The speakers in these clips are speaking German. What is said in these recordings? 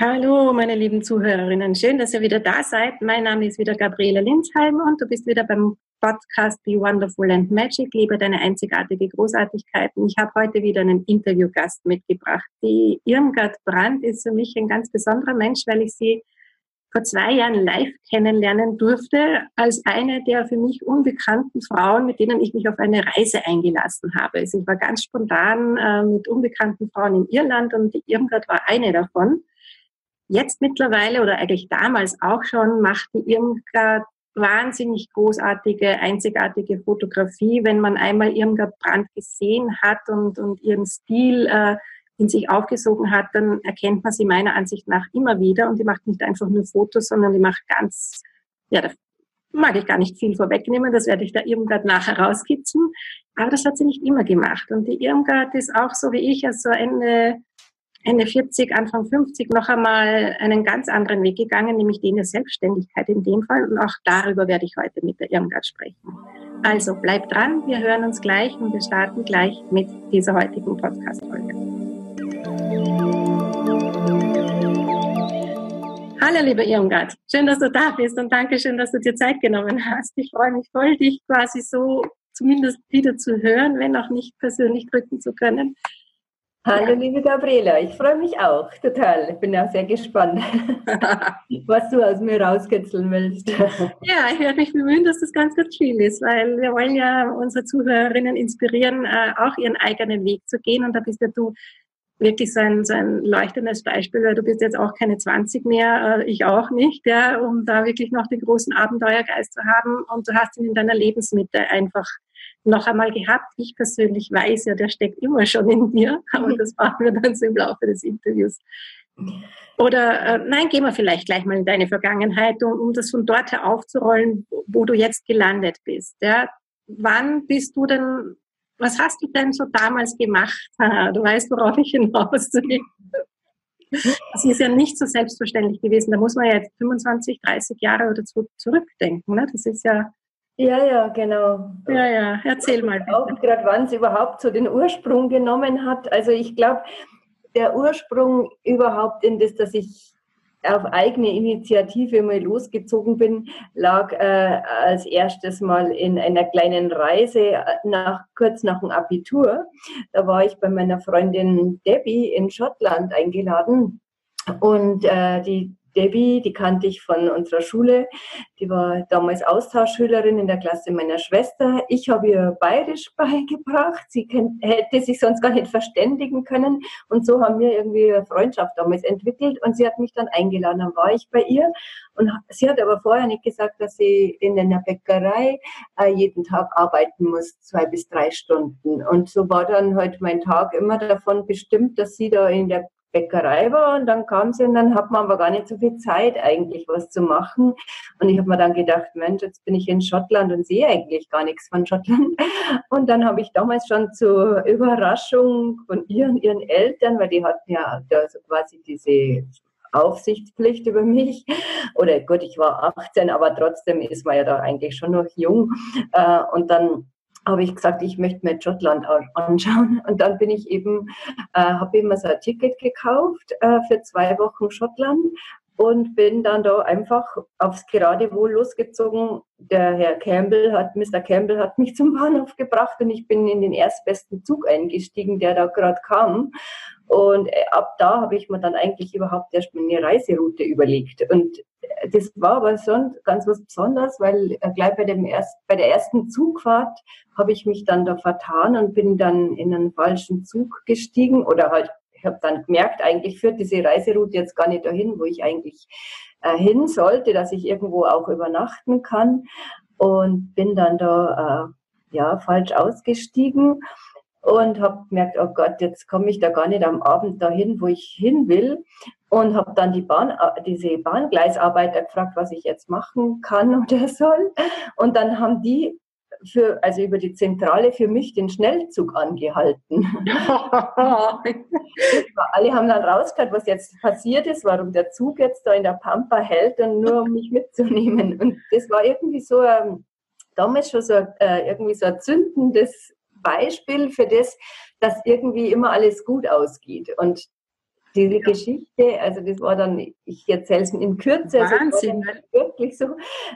Hallo, meine lieben Zuhörerinnen. Schön, dass ihr wieder da seid. Mein Name ist wieder Gabriele Linsheim und du bist wieder beim Podcast Be Wonderful and Magic. Liebe deine einzigartige Großartigkeiten. Ich habe heute wieder einen Interviewgast mitgebracht. Die Irmgard Brandt ist für mich ein ganz besonderer Mensch, weil ich sie vor zwei Jahren live kennenlernen durfte als eine der für mich unbekannten Frauen, mit denen ich mich auf eine Reise eingelassen habe. Also ich war ganz spontan äh, mit unbekannten Frauen in Irland und die Irmgard war eine davon. Jetzt mittlerweile oder eigentlich damals auch schon macht die Irmgard wahnsinnig großartige, einzigartige Fotografie. Wenn man einmal Irmgard Brandt gesehen hat und, und ihren Stil äh, in sich aufgesogen hat, dann erkennt man sie meiner Ansicht nach immer wieder. Und die macht nicht einfach nur Fotos, sondern die macht ganz, ja, da mag ich gar nicht viel vorwegnehmen, das werde ich da Irmgard nachher rauskitzeln. Aber das hat sie nicht immer gemacht. Und die Irmgard ist auch so wie ich, also Ende Ende 40, Anfang 50 noch einmal einen ganz anderen Weg gegangen, nämlich den der Selbstständigkeit in dem Fall. Und auch darüber werde ich heute mit der Irmgard sprechen. Also bleibt dran, wir hören uns gleich und wir starten gleich mit dieser heutigen Podcast-Folge. Hallo, liebe Irmgard. Schön, dass du da bist und danke schön, dass du dir Zeit genommen hast. Ich freue mich voll, dich quasi so zumindest wieder zu hören, wenn auch nicht persönlich drücken zu können. Hallo, liebe Gabriela, ich freue mich auch total. Ich bin auch sehr gespannt, was du aus mir rauskitzeln willst. Ja, ich werde mich bemühen, dass das ganz, ganz viel ist, weil wir wollen ja unsere Zuhörerinnen inspirieren, äh, auch ihren eigenen Weg zu gehen. Und da bist ja du wirklich so ein, so ein leuchtendes Beispiel, weil du bist jetzt auch keine 20 mehr, äh, ich auch nicht, ja, um da wirklich noch den großen Abenteuergeist zu haben. Und du hast ihn in deiner Lebensmitte einfach noch einmal gehabt. Ich persönlich weiß ja, der steckt immer schon in dir, aber das machen wir dann so im Laufe des Interviews. Oder äh, nein, gehen wir vielleicht gleich mal in deine Vergangenheit, um, um das von dort her aufzurollen, wo du jetzt gelandet bist. Ja? Wann bist du denn, was hast du denn so damals gemacht? Du weißt, worauf ich hinaus will. Das ist ja nicht so selbstverständlich gewesen. Da muss man ja jetzt 25, 30 Jahre oder so zurückdenken. Ne? Das ist ja ja, ja, genau. Ja, ja, erzähl mal. Auch gerade, wann es überhaupt so den Ursprung genommen hat. Also ich glaube, der Ursprung überhaupt in das, dass ich auf eigene Initiative mal losgezogen bin, lag äh, als erstes mal in einer kleinen Reise äh, nach, kurz nach dem Abitur. Da war ich bei meiner Freundin Debbie in Schottland eingeladen. Und äh, die Debbie, die kannte ich von unserer Schule. Die war damals Austauschschülerin in der Klasse meiner Schwester. Ich habe ihr Bayerisch beigebracht. Sie hätte sich sonst gar nicht verständigen können. Und so haben wir irgendwie eine Freundschaft damals entwickelt. Und sie hat mich dann eingeladen. Dann war ich bei ihr. Und sie hat aber vorher nicht gesagt, dass sie in einer Bäckerei äh, jeden Tag arbeiten muss, zwei bis drei Stunden. Und so war dann halt mein Tag immer davon bestimmt, dass sie da in der Bäckerei war und dann kam sie und dann hat man aber gar nicht so viel Zeit eigentlich was zu machen. Und ich habe mir dann gedacht, Mensch, jetzt bin ich in Schottland und sehe eigentlich gar nichts von Schottland. Und dann habe ich damals schon zur Überraschung von ihr ihren Eltern, weil die hatten ja also quasi diese Aufsichtspflicht über mich. Oder gut, ich war 18, aber trotzdem ist man ja da eigentlich schon noch jung. Äh, und dann habe ich gesagt, ich möchte mir Schottland anschauen. Und dann bin ich eben, äh, habe immer so ein Ticket gekauft äh, für zwei Wochen Schottland und bin dann da einfach aufs Geradewohl losgezogen. Der Herr Campbell hat, Mr. Campbell hat mich zum Bahnhof gebracht und ich bin in den erstbesten Zug eingestiegen, der da gerade kam. Und äh, ab da habe ich mir dann eigentlich überhaupt erst meine Reiseroute überlegt. Und das war aber schon ganz was Besonderes, weil äh, gleich bei, dem erst, bei der ersten Zugfahrt habe ich mich dann da vertan und bin dann in einen falschen Zug gestiegen oder halt, ich habe dann gemerkt, eigentlich führt diese Reiseroute jetzt gar nicht dahin, wo ich eigentlich äh, hin sollte, dass ich irgendwo auch übernachten kann und bin dann da äh, ja falsch ausgestiegen und habe gemerkt, oh Gott, jetzt komme ich da gar nicht am Abend dahin, wo ich hin will. Und habe dann die Bahn, äh, diese Bahngleisarbeiter gefragt, was ich jetzt machen kann oder soll. Und dann haben die für, also über die Zentrale für mich den Schnellzug angehalten. Alle haben dann rausgehört, was jetzt passiert ist, warum der Zug jetzt da in der Pampa hält und nur um mich mitzunehmen. Und das war irgendwie so, ähm, damals schon so äh, irgendwie so ein zündendes Beispiel für das, dass irgendwie immer alles gut ausgeht. Und diese ja. Geschichte, also das war dann, ich erzähle es in Kürze, also Wahnsinn. Also wirklich so.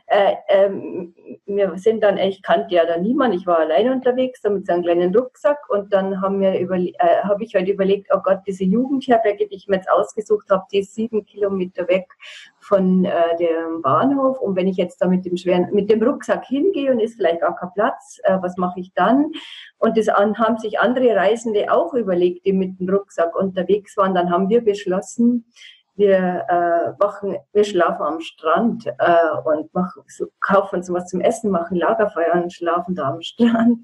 Äh, ähm, wir sind dann, ich kannte ja da niemand, ich war alleine unterwegs, da mit so einem kleinen Rucksack und dann haben wir äh, habe ich halt überlegt, oh Gott, diese Jugendherberge, die ich mir jetzt ausgesucht habe, die ist sieben Kilometer weg von äh, dem Bahnhof und wenn ich jetzt da mit dem schweren, mit dem Rucksack hingehe und ist vielleicht gar kein Platz, äh, was mache ich dann? Und das haben sich andere Reisende auch überlegt, die mit dem Rucksack unterwegs waren. Dann haben wir beschlossen, wir äh, machen, wir schlafen am Strand äh, und machen, so, kaufen uns was zum Essen, machen Lagerfeuer und schlafen da am Strand.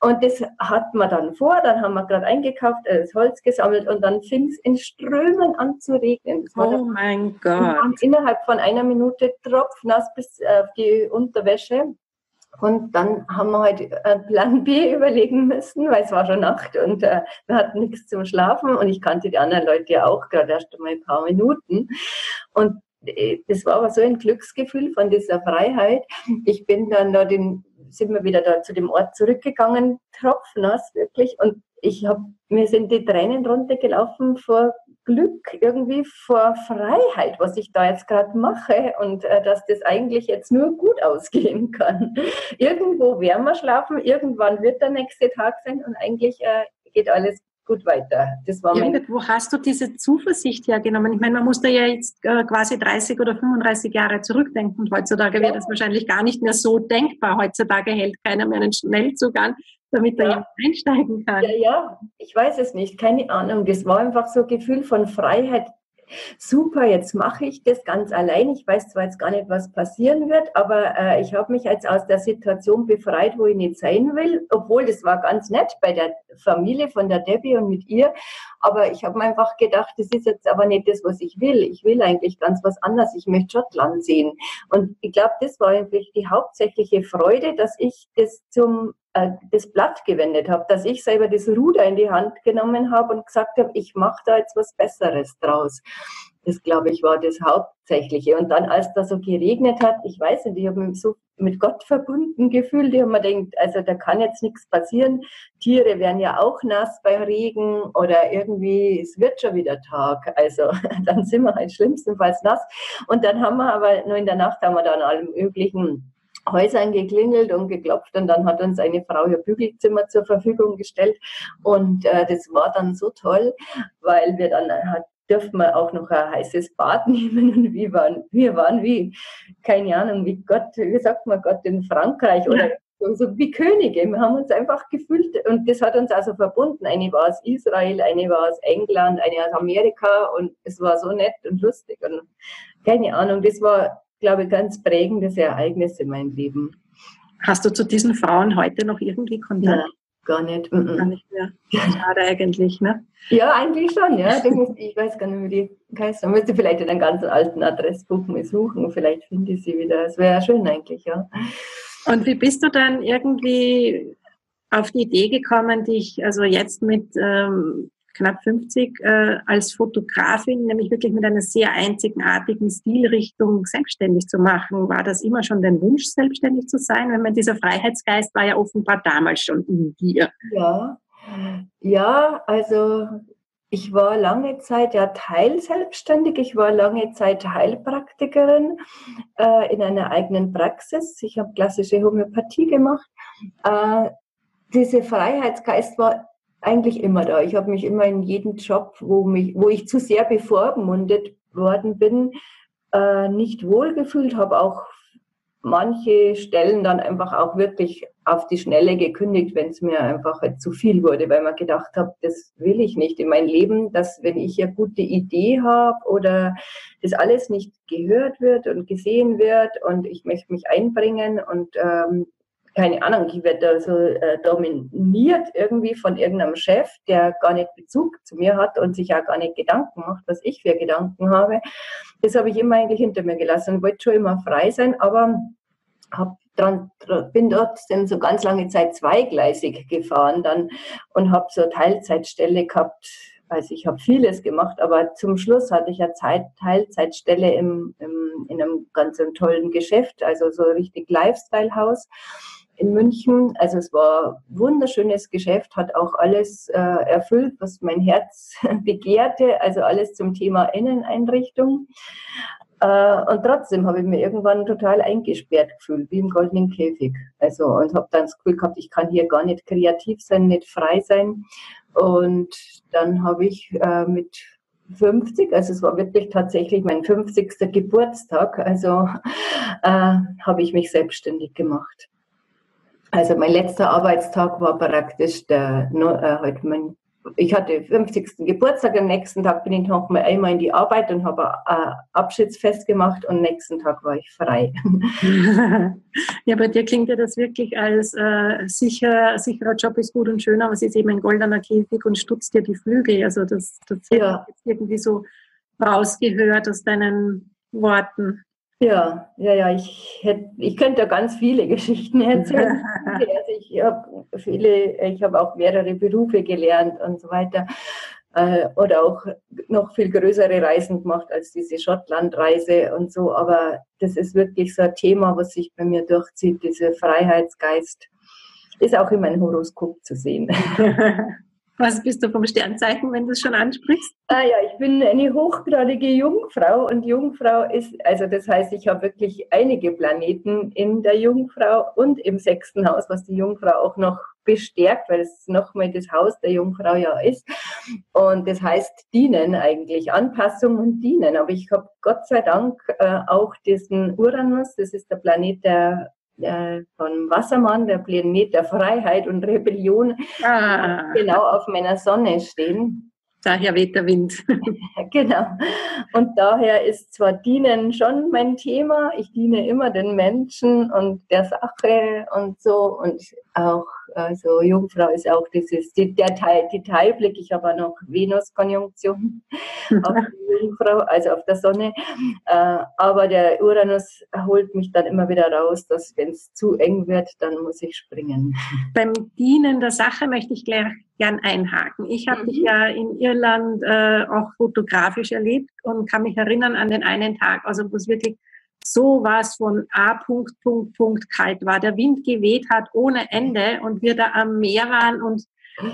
Und das hatten wir dann vor, dann haben wir gerade eingekauft, äh, das Holz gesammelt und dann fing es in Strömen an zu regnen. oh mein Gott. innerhalb von einer Minute tropfnass bis auf die Unterwäsche. Und dann haben wir halt einen Plan B überlegen müssen, weil es war schon Nacht und äh, wir hatten nichts zum Schlafen und ich kannte die anderen Leute ja auch gerade erst einmal ein paar Minuten. Und äh, das war aber so ein Glücksgefühl von dieser Freiheit. Ich bin dann da den, sind wir wieder da zu dem Ort zurückgegangen, tropfnass wirklich. Und ich habe, mir sind die Tränen runtergelaufen vor Glück, irgendwie vor Freiheit, was ich da jetzt gerade mache und äh, dass das eigentlich jetzt nur gut ausgehen kann. Irgendwo werden wir schlafen, irgendwann wird der nächste Tag sein und eigentlich äh, geht alles gut weiter. Das war mein Irgendwo hast du diese Zuversicht hergenommen. Ich meine, man muss da ja jetzt äh, quasi 30 oder 35 Jahre zurückdenken und heutzutage ja. wäre das wahrscheinlich gar nicht mehr so denkbar. Heutzutage hält keiner mehr einen Schnellzug an, damit ja. da einsteigen kann. Ja, ja, ich weiß es nicht, keine Ahnung. Das war einfach so ein Gefühl von Freiheit, super, jetzt mache ich das ganz allein. Ich weiß zwar jetzt gar nicht, was passieren wird, aber äh, ich habe mich jetzt aus der Situation befreit, wo ich nicht sein will, obwohl das war ganz nett bei der Familie von der Debbie und mit ihr. Aber ich habe mir einfach gedacht, das ist jetzt aber nicht das, was ich will. Ich will eigentlich ganz was anderes. Ich möchte Schottland sehen. Und ich glaube, das war eigentlich die hauptsächliche Freude, dass ich das zum äh, das Blatt gewendet habe, dass ich selber das Ruder in die Hand genommen habe und gesagt habe, ich mache da jetzt was Besseres draus. Das, glaube ich, war das Hauptsächliche. Und dann, als da so geregnet hat, ich weiß nicht, ich habe mich so mit Gott verbunden gefühlt. Ich habe mir gedacht, also da kann jetzt nichts passieren. Tiere werden ja auch nass bei Regen oder irgendwie, es wird schon wieder Tag. Also dann sind wir halt schlimmstenfalls nass. Und dann haben wir aber nur in der Nacht haben wir dann allem möglichen Häusern geklingelt und geklopft und dann hat uns eine Frau ihr Bügelzimmer zur Verfügung gestellt und äh, das war dann so toll, weil wir dann hat, dürfen wir auch noch ein heißes Bad nehmen und wir waren, wir waren wie, keine Ahnung, wie Gott, wie sagt man Gott in Frankreich oder so, so wie Könige. Wir haben uns einfach gefühlt und das hat uns also verbunden. Eine war aus Israel, eine war aus England, eine aus Amerika und es war so nett und lustig und keine Ahnung, das war glaube, ganz prägendes Ereignis in meinem Leben. Hast du zu diesen Frauen heute noch irgendwie Kontakt? Ja, gar nicht. Gar nicht mehr. Schade eigentlich, ne? Ja, eigentlich schon, ja. ich weiß gar nicht, wie die heißt. Man müsste vielleicht in einem ganz alten Adressbuch mal suchen. Vielleicht finde ich sie wieder. Das wäre ja schön eigentlich, ja. Und wie bist du dann irgendwie auf die Idee gekommen, dich also jetzt mit ähm, knapp 50 äh, als Fotografin, nämlich wirklich mit einer sehr einzigartigen Stilrichtung selbstständig zu machen. War das immer schon dein Wunsch, selbstständig zu sein? Wenn man dieser Freiheitsgeist war ja offenbar damals schon in dir. Ja, ja, also ich war lange Zeit ja teilselbstständig. Ich war lange Zeit Heilpraktikerin äh, in einer eigenen Praxis. Ich habe klassische Homöopathie gemacht. Äh, dieser Freiheitsgeist war eigentlich immer da. Ich habe mich immer in jedem Job, wo, mich, wo ich zu sehr bevormundet worden bin, äh, nicht wohlgefühlt, habe auch manche Stellen dann einfach auch wirklich auf die Schnelle gekündigt, wenn es mir einfach halt zu viel wurde, weil man gedacht habe, das will ich nicht in mein Leben, dass wenn ich eine gute Idee habe oder das alles nicht gehört wird und gesehen wird und ich möchte mich einbringen und ähm, keine Ahnung, ich werde da so äh, dominiert irgendwie von irgendeinem Chef, der gar nicht Bezug zu mir hat und sich auch gar nicht Gedanken macht, was ich für Gedanken habe. Das habe ich immer eigentlich hinter mir gelassen und wollte schon immer frei sein, aber hab dran, bin dort dann so ganz lange Zeit zweigleisig gefahren dann und habe so Teilzeitstelle gehabt. Also ich habe vieles gemacht, aber zum Schluss hatte ich ja Zeit, Teilzeitstelle im, im, in einem ganz tollen Geschäft, also so richtig Lifestyle-Haus in München. Also es war ein wunderschönes Geschäft, hat auch alles äh, erfüllt, was mein Herz begehrte, also alles zum Thema Inneneinrichtung. Äh, und trotzdem habe ich mir irgendwann total eingesperrt gefühlt, wie im goldenen Käfig. Also und habe dann das Gefühl gehabt, ich kann hier gar nicht kreativ sein, nicht frei sein. Und dann habe ich äh, mit 50, also es war wirklich tatsächlich mein 50. Geburtstag, also äh, habe ich mich selbstständig gemacht. Also mein letzter Arbeitstag war praktisch der, äh, halt mein ich hatte 50. Geburtstag, am nächsten Tag bin ich noch mal einmal in die Arbeit und habe ein Abschiedsfest gemacht und am nächsten Tag war ich frei. ja, bei dir klingt ja das wirklich als äh, sicher, sicherer Job ist gut und schön, aber es ist eben ein goldener Käfig und stutzt dir die Flügel. Also das, das ja. irgendwie so rausgehört aus deinen Worten. Ja, ja, ja, ich, hätte, ich könnte ganz viele Geschichten erzählen. also ich habe viele, ich habe auch mehrere Berufe gelernt und so weiter. Äh, oder auch noch viel größere Reisen gemacht als diese Schottlandreise und so. Aber das ist wirklich so ein Thema, was sich bei mir durchzieht, dieser Freiheitsgeist. Ist auch in meinem Horoskop zu sehen. Was bist du vom Sternzeichen, wenn du es schon ansprichst? Ah ja, ich bin eine hochgradige Jungfrau und Jungfrau ist, also das heißt, ich habe wirklich einige Planeten in der Jungfrau und im sechsten Haus, was die Jungfrau auch noch bestärkt, weil es nochmal das Haus der Jungfrau ja ist. Und das heißt dienen eigentlich, Anpassung und dienen. Aber ich habe Gott sei Dank äh, auch diesen Uranus, das ist der Planet der äh, von Wassermann, der Planet der Freiheit und Rebellion, ah. genau auf meiner Sonne stehen. Daher weht der Wind. genau. Und daher ist zwar Dienen schon mein Thema. Ich diene immer den Menschen und der Sache und so. Und auch, also Jungfrau ist auch dieses, der Teil, Detailblick. Ich habe auch noch Venus-Konjunktion auf die Jungfrau, also auf der Sonne. Äh, aber der Uranus holt mich dann immer wieder raus, dass wenn es zu eng wird, dann muss ich springen. Beim Dienen der Sache möchte ich gleich gern einhaken. Ich habe mhm. dich ja in Irland äh, auch fotografisch erlebt und kann mich erinnern an den einen Tag, also wo es wirklich so was von A. Punkt, Punkt, Punkt kalt war. Der Wind geweht hat ohne Ende und wir da am Meer waren und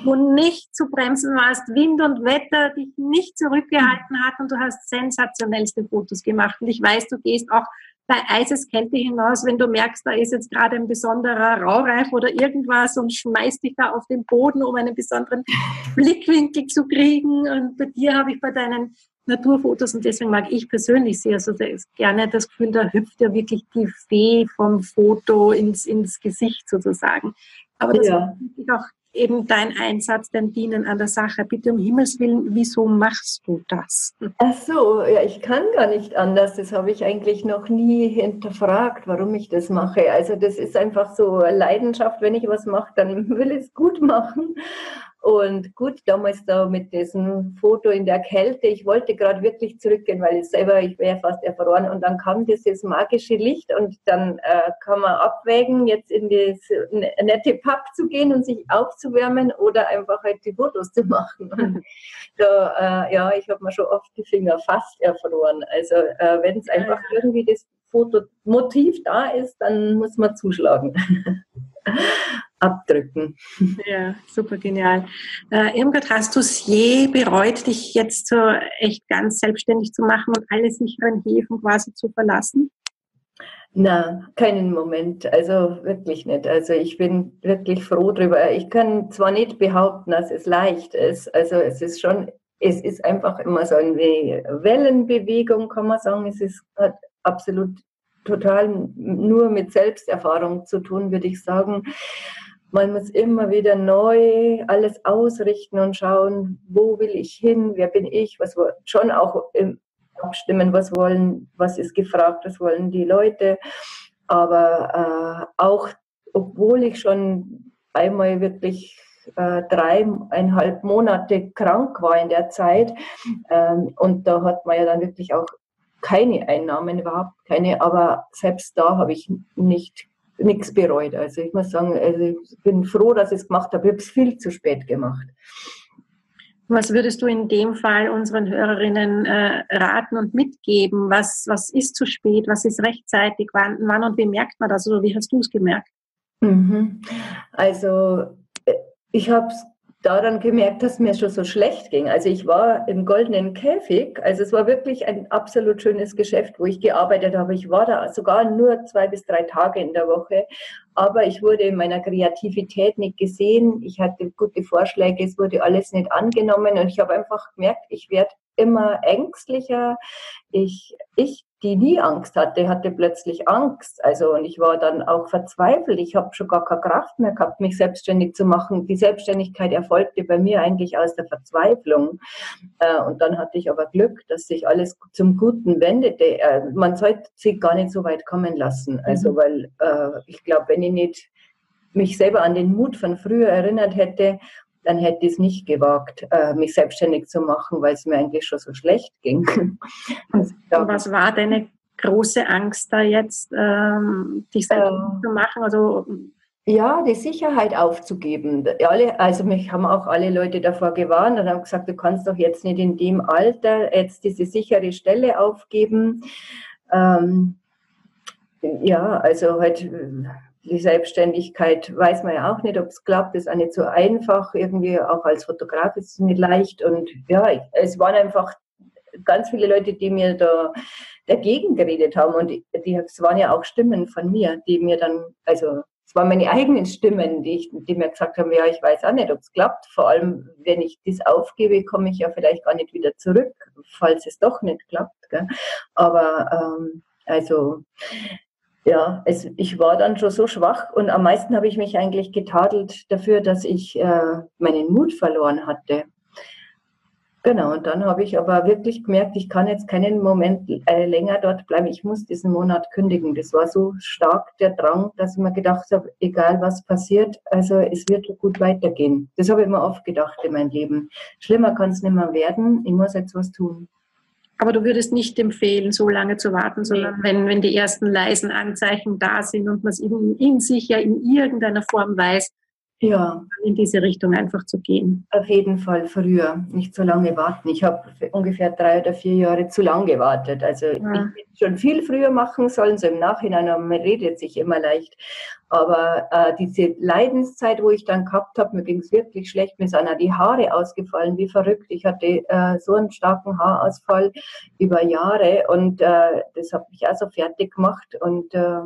wo nicht zu bremsen warst, Wind und Wetter dich nicht zurückgehalten hat und du hast sensationellste Fotos gemacht. Und ich weiß, du gehst auch bei Eiseskälte hinaus, wenn du merkst, da ist jetzt gerade ein besonderer Raureif oder irgendwas und schmeißt dich da auf den Boden, um einen besonderen Blickwinkel zu kriegen. Und bei dir habe ich bei deinen Naturfotos und deswegen mag ich persönlich sehr so gerne das Gefühl, da hüpft ja wirklich die Fee vom Foto ins, ins Gesicht sozusagen. Aber das ja. ist auch eben dein Einsatz, dein Dienen an der Sache. Bitte um Himmels Willen, wieso machst du das? Ach so, ja, ich kann gar nicht anders. Das habe ich eigentlich noch nie hinterfragt, warum ich das mache. Also das ist einfach so Leidenschaft. Wenn ich was mache, dann will ich es gut machen. Und gut, damals da mit diesem Foto in der Kälte, ich wollte gerade wirklich zurückgehen, weil ich selber, ich wäre fast erfroren. Und dann kam dieses magische Licht und dann äh, kann man abwägen, jetzt in das nette Pub zu gehen und sich aufzuwärmen oder einfach halt die Fotos zu machen. Und da, äh, ja, ich habe mir schon oft die Finger fast erfroren. Also äh, wenn es einfach irgendwie das Fotomotiv da ist, dann muss man zuschlagen. abdrücken. Ja, super genial. Äh, Irmgard, hast du es je bereut, dich jetzt so echt ganz selbstständig zu machen und alle sicheren Häfen quasi zu verlassen? Na, keinen Moment. Also wirklich nicht. Also ich bin wirklich froh drüber. Ich kann zwar nicht behaupten, dass es leicht ist. Also es ist schon, es ist einfach immer so eine Wellenbewegung, kann man sagen. Es ist absolut total nur mit Selbsterfahrung zu tun, würde ich sagen. Man muss immer wieder neu alles ausrichten und schauen, wo will ich hin, wer bin ich, was schon auch abstimmen, was wollen, was ist gefragt, was wollen die Leute. Aber äh, auch, obwohl ich schon einmal wirklich äh, dreieinhalb Monate krank war in der Zeit, ähm, und da hat man ja dann wirklich auch keine Einnahmen, überhaupt keine, aber selbst da habe ich nicht nichts bereut. Also ich muss sagen, also ich bin froh, dass ich es gemacht habe. Ich habe es viel zu spät gemacht. Was würdest du in dem Fall unseren Hörerinnen äh, raten und mitgeben? Was, was ist zu spät? Was ist rechtzeitig? Wann, wann und wie merkt man das? Oder wie hast du es gemerkt? Mhm. Also äh, ich habe daran gemerkt, dass mir schon so schlecht ging. Also ich war im goldenen Käfig. Also es war wirklich ein absolut schönes Geschäft, wo ich gearbeitet habe. Ich war da sogar nur zwei bis drei Tage in der Woche. Aber ich wurde in meiner Kreativität nicht gesehen. Ich hatte gute Vorschläge. Es wurde alles nicht angenommen. Und ich habe einfach gemerkt, ich werde immer ängstlicher. Ich, ich die nie Angst hatte, hatte plötzlich Angst. Also und ich war dann auch verzweifelt. Ich habe schon gar keine Kraft mehr gehabt, mich selbstständig zu machen. Die Selbstständigkeit erfolgte bei mir eigentlich aus der Verzweiflung. Äh, und dann hatte ich aber Glück, dass sich alles zum Guten wendete. Äh, man sollte sich gar nicht so weit kommen lassen. Also mhm. weil äh, ich glaube, wenn ich nicht mich selber an den Mut von früher erinnert hätte dann hätte ich es nicht gewagt, äh, mich selbstständig zu machen, weil es mir eigentlich schon so schlecht ging. Also, was war deine große Angst da jetzt, ähm, dich selbstständig ähm, zu machen? Also ja, die Sicherheit aufzugeben. Alle, also mich haben auch alle Leute davor gewarnt und haben gesagt, du kannst doch jetzt nicht in dem Alter jetzt diese sichere Stelle aufgeben. Ähm, ja, also halt die Selbstständigkeit weiß man ja auch nicht, ob es klappt, ist auch nicht so einfach. Irgendwie auch als Fotograf ist es nicht leicht. Und ja, es waren einfach ganz viele Leute, die mir da dagegen geredet haben. Und die, die, es waren ja auch Stimmen von mir, die mir dann, also es waren meine eigenen Stimmen, die, ich, die mir gesagt haben, ja, ich weiß auch nicht, ob es klappt. Vor allem, wenn ich das aufgebe, komme ich ja vielleicht gar nicht wieder zurück, falls es doch nicht klappt. Gell? Aber ähm, also ja, es, ich war dann schon so schwach und am meisten habe ich mich eigentlich getadelt dafür, dass ich äh, meinen Mut verloren hatte. Genau, und dann habe ich aber wirklich gemerkt, ich kann jetzt keinen Moment äh, länger dort bleiben. Ich muss diesen Monat kündigen. Das war so stark der Drang, dass ich mir gedacht habe, egal was passiert, also es wird gut weitergehen. Das habe ich mir oft gedacht in meinem Leben. Schlimmer kann es nicht mehr werden. Ich muss jetzt was tun. Aber du würdest nicht empfehlen, so lange zu warten, sondern nee. wenn, wenn die ersten leisen Anzeichen da sind und man es in, in sich ja in irgendeiner Form weiß, ja. in diese Richtung einfach zu gehen. Auf jeden Fall früher, nicht so lange warten. Ich habe ungefähr drei oder vier Jahre zu lang gewartet. Also ja. ich hätte schon viel früher machen sollen, so im Nachhinein, aber man redet sich immer leicht. Aber äh, diese Leidenszeit, wo ich dann gehabt habe, mir ging es wirklich schlecht. Mir sind auch die Haare ausgefallen, wie verrückt. Ich hatte äh, so einen starken Haarausfall über Jahre und äh, das hat mich auch so fertig gemacht. Und äh,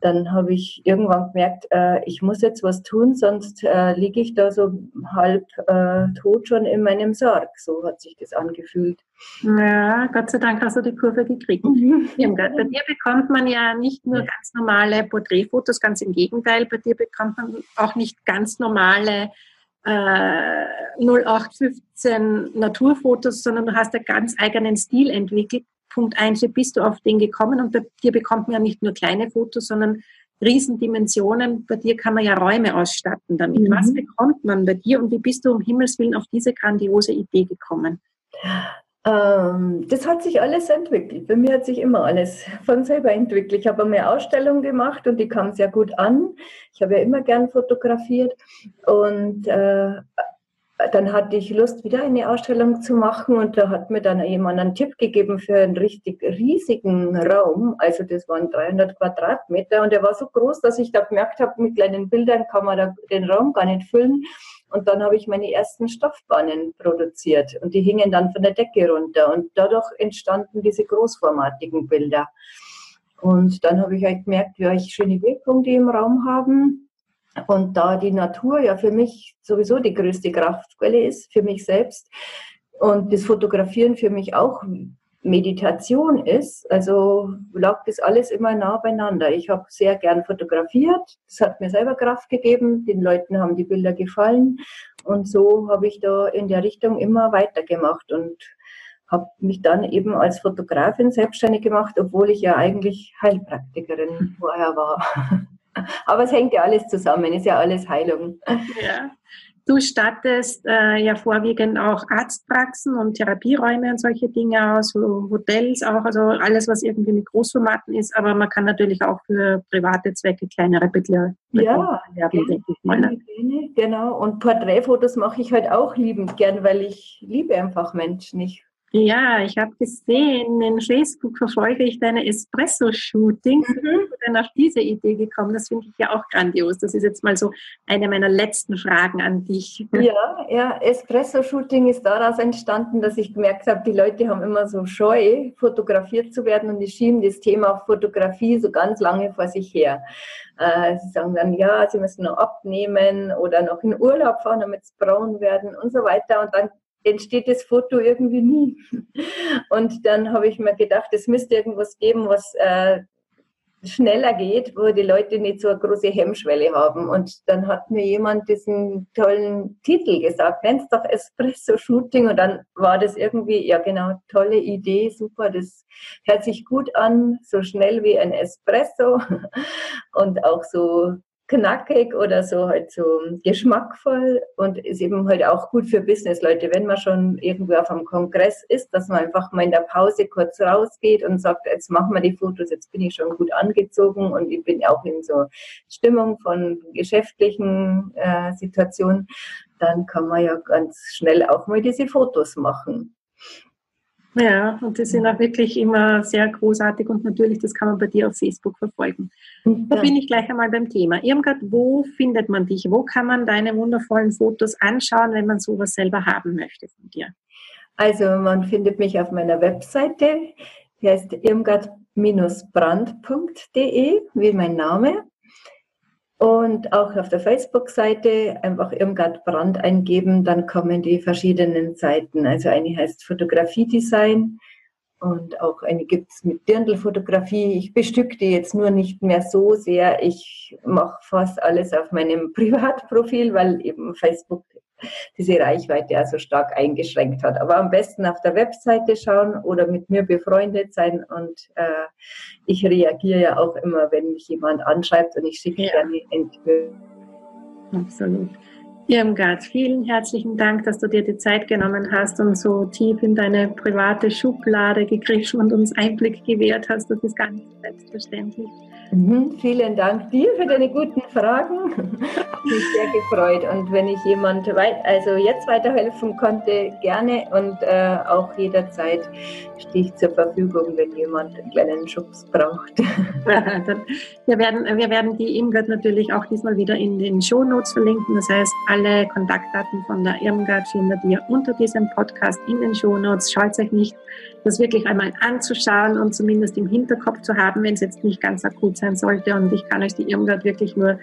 dann habe ich irgendwann gemerkt, äh, ich muss jetzt was tun, sonst äh, liege ich da so halb äh, tot schon in meinem Sarg. So hat sich das angefühlt. Ja, Gott sei Dank hast du die Kurve gekriegt. Bei dir bekommt man ja nicht nur ganz normale Porträtfotos, ganz im Gegenteil, bei dir bekommt man auch nicht ganz normale äh, 0815 Naturfotos, sondern du hast einen ganz eigenen Stil entwickelt. Punkt eins, wie bist du auf den gekommen? Und bei dir bekommt man ja nicht nur kleine Fotos, sondern Riesendimensionen. Bei dir kann man ja Räume ausstatten damit. Mhm. Was bekommt man bei dir und wie bist du um Himmels Willen auf diese grandiose Idee gekommen? Ähm, das hat sich alles entwickelt. Bei mir hat sich immer alles von selber entwickelt. Ich habe eine Ausstellung gemacht und die kam sehr gut an. Ich habe ja immer gern fotografiert und äh, dann hatte ich Lust, wieder eine Ausstellung zu machen und da hat mir dann jemand einen Tipp gegeben für einen richtig riesigen Raum. Also das waren 300 Quadratmeter und der war so groß, dass ich da gemerkt habe, mit kleinen Bildern kann man den Raum gar nicht füllen. Und dann habe ich meine ersten Stoffbahnen produziert und die hingen dann von der Decke runter und dadurch entstanden diese großformatigen Bilder. Und dann habe ich halt gemerkt, wie ich schöne Wirkung die im Raum haben. Und da die Natur ja für mich sowieso die größte Kraftquelle ist, für mich selbst, und das Fotografieren für mich auch Meditation ist, also lag das alles immer nah beieinander. Ich habe sehr gern fotografiert, das hat mir selber Kraft gegeben, den Leuten haben die Bilder gefallen und so habe ich da in der Richtung immer weitergemacht und habe mich dann eben als Fotografin selbstständig gemacht, obwohl ich ja eigentlich Heilpraktikerin vorher war. Aber es hängt ja alles zusammen, ist ja alles Heilung. Ja. Du stattest äh, ja vorwiegend auch Arztpraxen und Therapieräume und solche Dinge aus, Hotels auch, also alles, was irgendwie mit Großformaten ist, aber man kann natürlich auch für private Zwecke kleinere Bilder ja, werden, denke ich mal. Ne? Genau, und Porträtfotos mache ich halt auch liebend gern, weil ich liebe einfach Menschen. Ich ja, ich habe gesehen, in Facebook verfolge ich deine Espresso-Shootings. Mhm. denn auf diese Idee gekommen? Das finde ich ja auch grandios. Das ist jetzt mal so eine meiner letzten Fragen an dich. Ja, ja, Espresso-Shooting ist daraus entstanden, dass ich gemerkt habe, die Leute haben immer so Scheu, fotografiert zu werden und die schieben das Thema Fotografie so ganz lange vor sich her. Äh, sie sagen dann, ja, sie müssen noch abnehmen oder noch in Urlaub fahren, damit es braun werden und so weiter. Und dann entsteht das Foto irgendwie nie. Und dann habe ich mir gedacht, es müsste irgendwas geben, was äh, schneller geht, wo die Leute nicht so eine große Hemmschwelle haben. Und dann hat mir jemand diesen tollen Titel gesagt, nenn's doch Espresso Shooting. Und dann war das irgendwie, ja genau, tolle Idee, super, das hört sich gut an, so schnell wie ein Espresso und auch so knackig oder so halt so geschmackvoll und ist eben halt auch gut für Businessleute, wenn man schon irgendwo auf einem Kongress ist, dass man einfach mal in der Pause kurz rausgeht und sagt, jetzt machen wir die Fotos, jetzt bin ich schon gut angezogen und ich bin auch in so Stimmung von geschäftlichen äh, Situationen, dann kann man ja ganz schnell auch mal diese Fotos machen. Ja, und die sind auch wirklich immer sehr großartig und natürlich, das kann man bei dir auf Facebook verfolgen. Da bin ich gleich einmal beim Thema. Irmgard, wo findet man dich? Wo kann man deine wundervollen Fotos anschauen, wenn man sowas selber haben möchte von dir? Also man findet mich auf meiner Webseite, die heißt irmgard-brand.de, wie mein Name. Und auch auf der Facebook-Seite einfach Irmgard Brand eingeben, dann kommen die verschiedenen Seiten. Also eine heißt Fotografie-Design und auch eine gibt es mit Dirndlfotografie. Ich bestücke die jetzt nur nicht mehr so sehr. Ich mache fast alles auf meinem Privatprofil, weil eben Facebook diese Reichweite also stark eingeschränkt hat. Aber am besten auf der Webseite schauen oder mit mir befreundet sein. Und äh, ich reagiere ja auch immer, wenn mich jemand anschreibt und ich schicke ja. gerne Entwürfe. Absolut. Irmgard, vielen herzlichen Dank, dass du dir die Zeit genommen hast und so tief in deine private Schublade gegriffen und uns Einblick gewährt hast. Das ist ganz selbstverständlich. Mhm, vielen Dank dir für deine guten Fragen. Hat mich sehr gefreut. Und wenn ich jemand weit, also jetzt weiterhelfen konnte, gerne und äh, auch jederzeit stehe ich zur Verfügung, wenn jemand einen kleinen Schubs braucht. wir, werden, wir werden die Irmgard natürlich auch diesmal wieder in den Shownotes verlinken. Das heißt, alle Kontaktdaten von der Irmgard findet ihr unter diesem Podcast in den Shownotes. Schaut euch nicht das wirklich einmal anzuschauen und zumindest im Hinterkopf zu haben, wenn es jetzt nicht ganz akut sein sollte. Und ich kann euch die Irmgard wirklich nur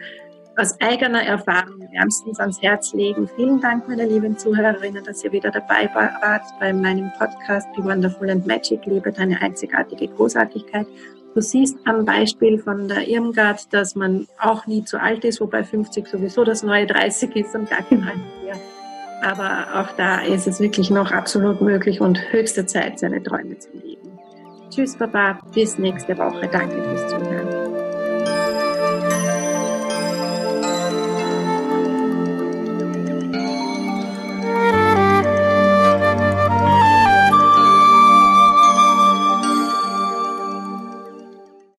aus eigener Erfahrung wärmstens ans Herz legen. Vielen Dank, meine lieben Zuhörerinnen, dass ihr wieder dabei wart bei meinem Podcast Be Wonderful and Magic, Liebe deine einzigartige Großartigkeit. Du siehst am Beispiel von der Irmgard, dass man auch nie zu alt ist, wobei 50 sowieso das neue 30 ist und gar kein mehr. Aber auch da ist es wirklich noch absolut möglich und höchste Zeit, seine Träume zu leben. Tschüss, Baba. Bis nächste Woche. Danke fürs Zuhören.